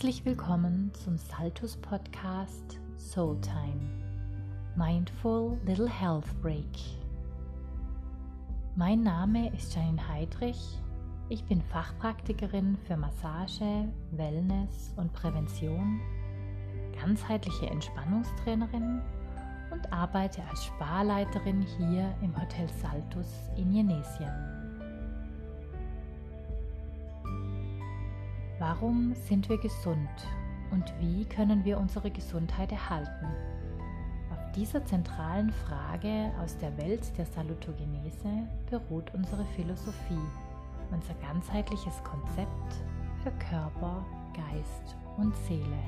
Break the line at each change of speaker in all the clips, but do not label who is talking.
Herzlich willkommen zum Saltus Podcast Soul Time. Mindful Little Health Break. Mein Name ist Janine Heidrich. Ich bin Fachpraktikerin für Massage, Wellness und Prävention, ganzheitliche Entspannungstrainerin und arbeite als Sparleiterin hier im Hotel Saltus in Jenesien. Warum sind wir gesund und wie können wir unsere Gesundheit erhalten? Auf dieser zentralen Frage aus der Welt der Salutogenese beruht unsere Philosophie, unser ganzheitliches Konzept für Körper, Geist und Seele.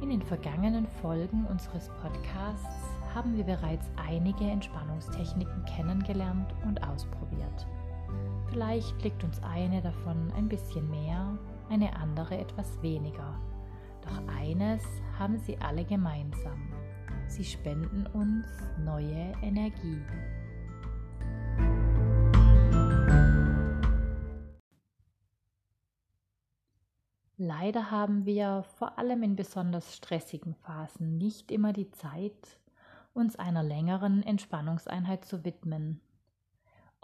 In den vergangenen Folgen unseres Podcasts haben wir bereits einige Entspannungstechniken kennengelernt und ausprobiert. Vielleicht liegt uns eine davon ein bisschen mehr, eine andere etwas weniger. Doch eines haben sie alle gemeinsam. Sie spenden uns neue Energie. Leider haben wir vor allem in besonders stressigen Phasen nicht immer die Zeit, uns einer längeren Entspannungseinheit zu widmen.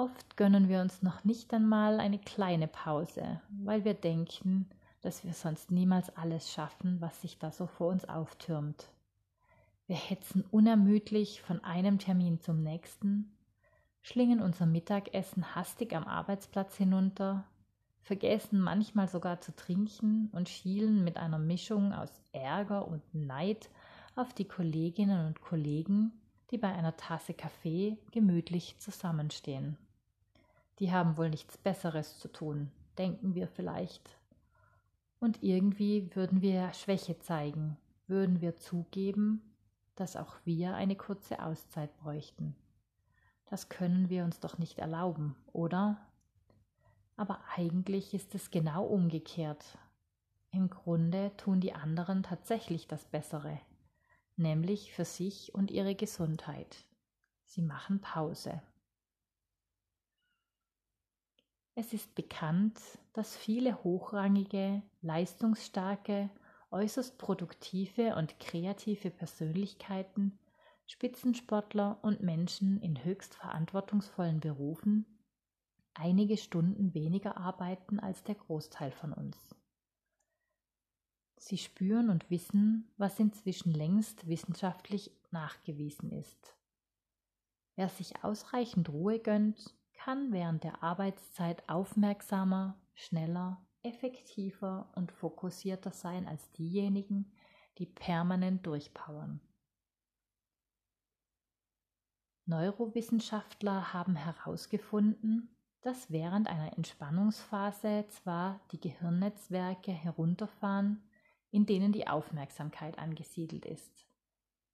Oft gönnen wir uns noch nicht einmal eine kleine Pause, weil wir denken, dass wir sonst niemals alles schaffen, was sich da so vor uns auftürmt. Wir hetzen unermüdlich von einem Termin zum nächsten, schlingen unser Mittagessen hastig am Arbeitsplatz hinunter, vergessen manchmal sogar zu trinken und schielen mit einer Mischung aus Ärger und Neid auf die Kolleginnen und Kollegen, die bei einer Tasse Kaffee gemütlich zusammenstehen. Die haben wohl nichts Besseres zu tun, denken wir vielleicht. Und irgendwie würden wir Schwäche zeigen, würden wir zugeben, dass auch wir eine kurze Auszeit bräuchten. Das können wir uns doch nicht erlauben, oder? Aber eigentlich ist es genau umgekehrt. Im Grunde tun die anderen tatsächlich das Bessere, nämlich für sich und ihre Gesundheit. Sie machen Pause. Es ist bekannt, dass viele hochrangige, leistungsstarke, äußerst produktive und kreative Persönlichkeiten, Spitzensportler und Menschen in höchst verantwortungsvollen Berufen einige Stunden weniger arbeiten als der Großteil von uns. Sie spüren und wissen, was inzwischen längst wissenschaftlich nachgewiesen ist. Wer sich ausreichend Ruhe gönnt kann während der Arbeitszeit aufmerksamer, schneller, effektiver und fokussierter sein als diejenigen, die permanent durchpowern. Neurowissenschaftler haben herausgefunden, dass während einer Entspannungsphase zwar die Gehirnnetzwerke herunterfahren, in denen die Aufmerksamkeit angesiedelt ist.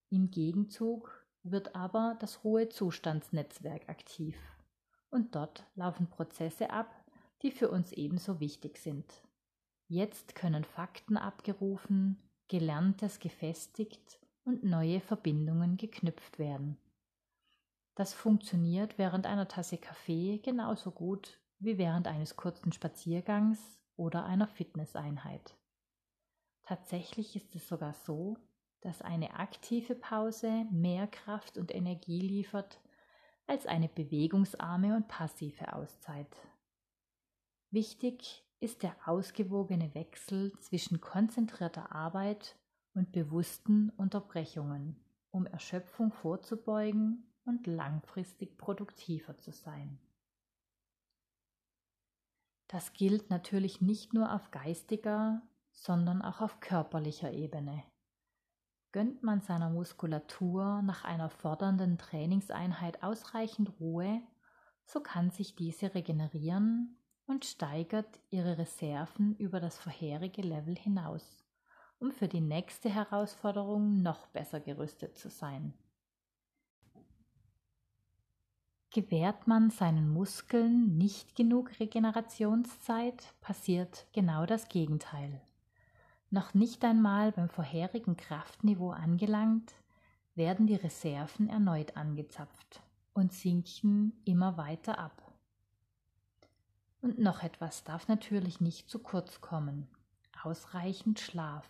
Im Gegenzug wird aber das Ruhezustandsnetzwerk aktiv und dort laufen Prozesse ab, die für uns ebenso wichtig sind. Jetzt können Fakten abgerufen, Gelerntes gefestigt und neue Verbindungen geknüpft werden. Das funktioniert während einer Tasse Kaffee genauso gut wie während eines kurzen Spaziergangs oder einer Fitnesseinheit. Tatsächlich ist es sogar so, dass eine aktive Pause mehr Kraft und Energie liefert als eine bewegungsarme und passive Auszeit. Wichtig ist der ausgewogene Wechsel zwischen konzentrierter Arbeit und bewussten Unterbrechungen, um Erschöpfung vorzubeugen und langfristig produktiver zu sein. Das gilt natürlich nicht nur auf geistiger, sondern auch auf körperlicher Ebene. Gönnt man seiner Muskulatur nach einer fordernden Trainingseinheit ausreichend Ruhe, so kann sich diese regenerieren und steigert ihre Reserven über das vorherige Level hinaus, um für die nächste Herausforderung noch besser gerüstet zu sein. Gewährt man seinen Muskeln nicht genug Regenerationszeit, passiert genau das Gegenteil. Noch nicht einmal beim vorherigen Kraftniveau angelangt, werden die Reserven erneut angezapft und sinken immer weiter ab. Und noch etwas darf natürlich nicht zu kurz kommen. Ausreichend Schlaf.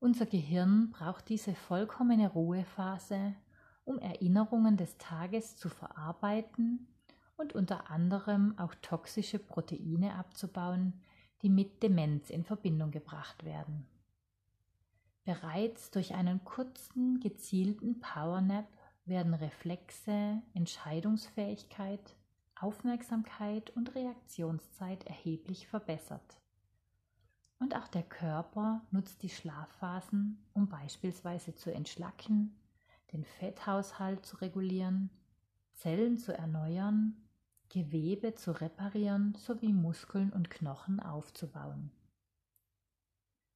Unser Gehirn braucht diese vollkommene Ruhephase, um Erinnerungen des Tages zu verarbeiten und unter anderem auch toxische Proteine abzubauen, die mit Demenz in Verbindung gebracht werden. Bereits durch einen kurzen, gezielten Powernap werden Reflexe, Entscheidungsfähigkeit, Aufmerksamkeit und Reaktionszeit erheblich verbessert. Und auch der Körper nutzt die Schlafphasen, um beispielsweise zu entschlacken, den Fetthaushalt zu regulieren, Zellen zu erneuern, Gewebe zu reparieren sowie Muskeln und Knochen aufzubauen.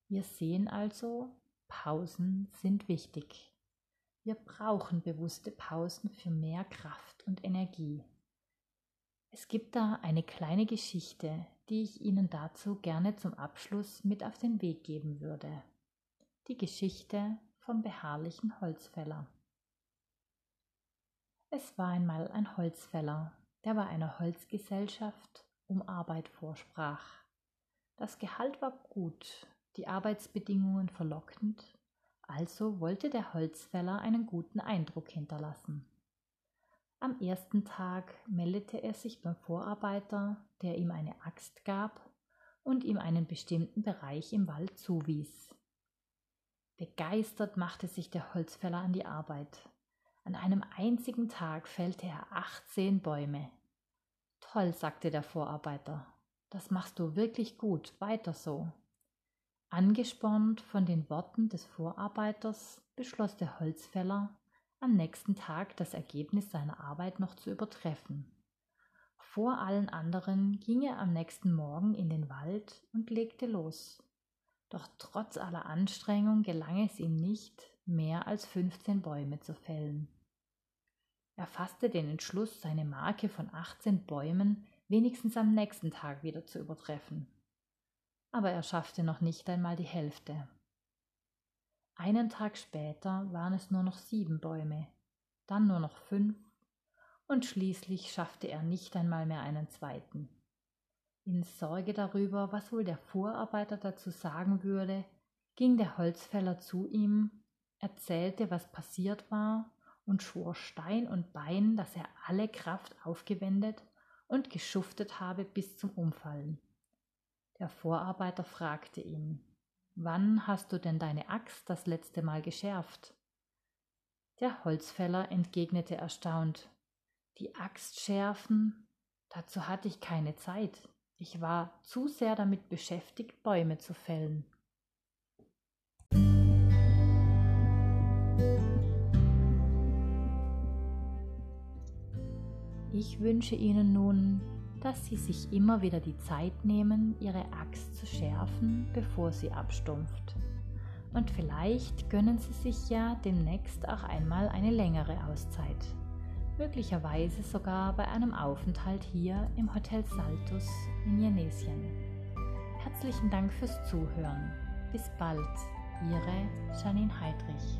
Wir sehen also, Pausen sind wichtig. Wir brauchen bewusste Pausen für mehr Kraft und Energie. Es gibt da eine kleine Geschichte, die ich Ihnen dazu gerne zum Abschluss mit auf den Weg geben würde. Die Geschichte vom beharrlichen Holzfäller. Es war einmal ein Holzfäller, der bei einer Holzgesellschaft um Arbeit vorsprach. Das Gehalt war gut, die Arbeitsbedingungen verlockend, also wollte der Holzfäller einen guten Eindruck hinterlassen. Am ersten Tag meldete er sich beim Vorarbeiter, der ihm eine Axt gab und ihm einen bestimmten Bereich im Wald zuwies. Begeistert machte sich der Holzfäller an die Arbeit. An einem einzigen Tag fällte er 18 Bäume. Toll, sagte der Vorarbeiter. Das machst du wirklich gut, weiter so. Angespornt von den Worten des Vorarbeiters beschloss der Holzfäller, am nächsten Tag das Ergebnis seiner Arbeit noch zu übertreffen. Vor allen anderen ging er am nächsten Morgen in den Wald und legte los. Doch trotz aller Anstrengung gelang es ihm nicht, mehr als 15 Bäume zu fällen. Er fasste den Entschluss, seine Marke von 18 Bäumen wenigstens am nächsten Tag wieder zu übertreffen. Aber er schaffte noch nicht einmal die Hälfte. Einen Tag später waren es nur noch sieben Bäume, dann nur noch fünf, und schließlich schaffte er nicht einmal mehr einen zweiten. In Sorge darüber, was wohl der Vorarbeiter dazu sagen würde, ging der Holzfäller zu ihm, erzählte, was passiert war und schwor Stein und Bein, dass er alle Kraft aufgewendet und geschuftet habe bis zum Umfallen. Der Vorarbeiter fragte ihn, Wann hast du denn deine Axt das letzte Mal geschärft? Der Holzfäller entgegnete erstaunt, die Axt schärfen, dazu hatte ich keine Zeit. Ich war zu sehr damit beschäftigt, Bäume zu fällen. Ich wünsche Ihnen nun dass sie sich immer wieder die Zeit nehmen, ihre Axt zu schärfen, bevor sie abstumpft. Und vielleicht gönnen sie sich ja demnächst auch einmal eine längere Auszeit. Möglicherweise sogar bei einem Aufenthalt hier im Hotel Saltus in Jenesien. Herzlichen Dank fürs Zuhören. Bis bald, Ihre Janine Heidrich.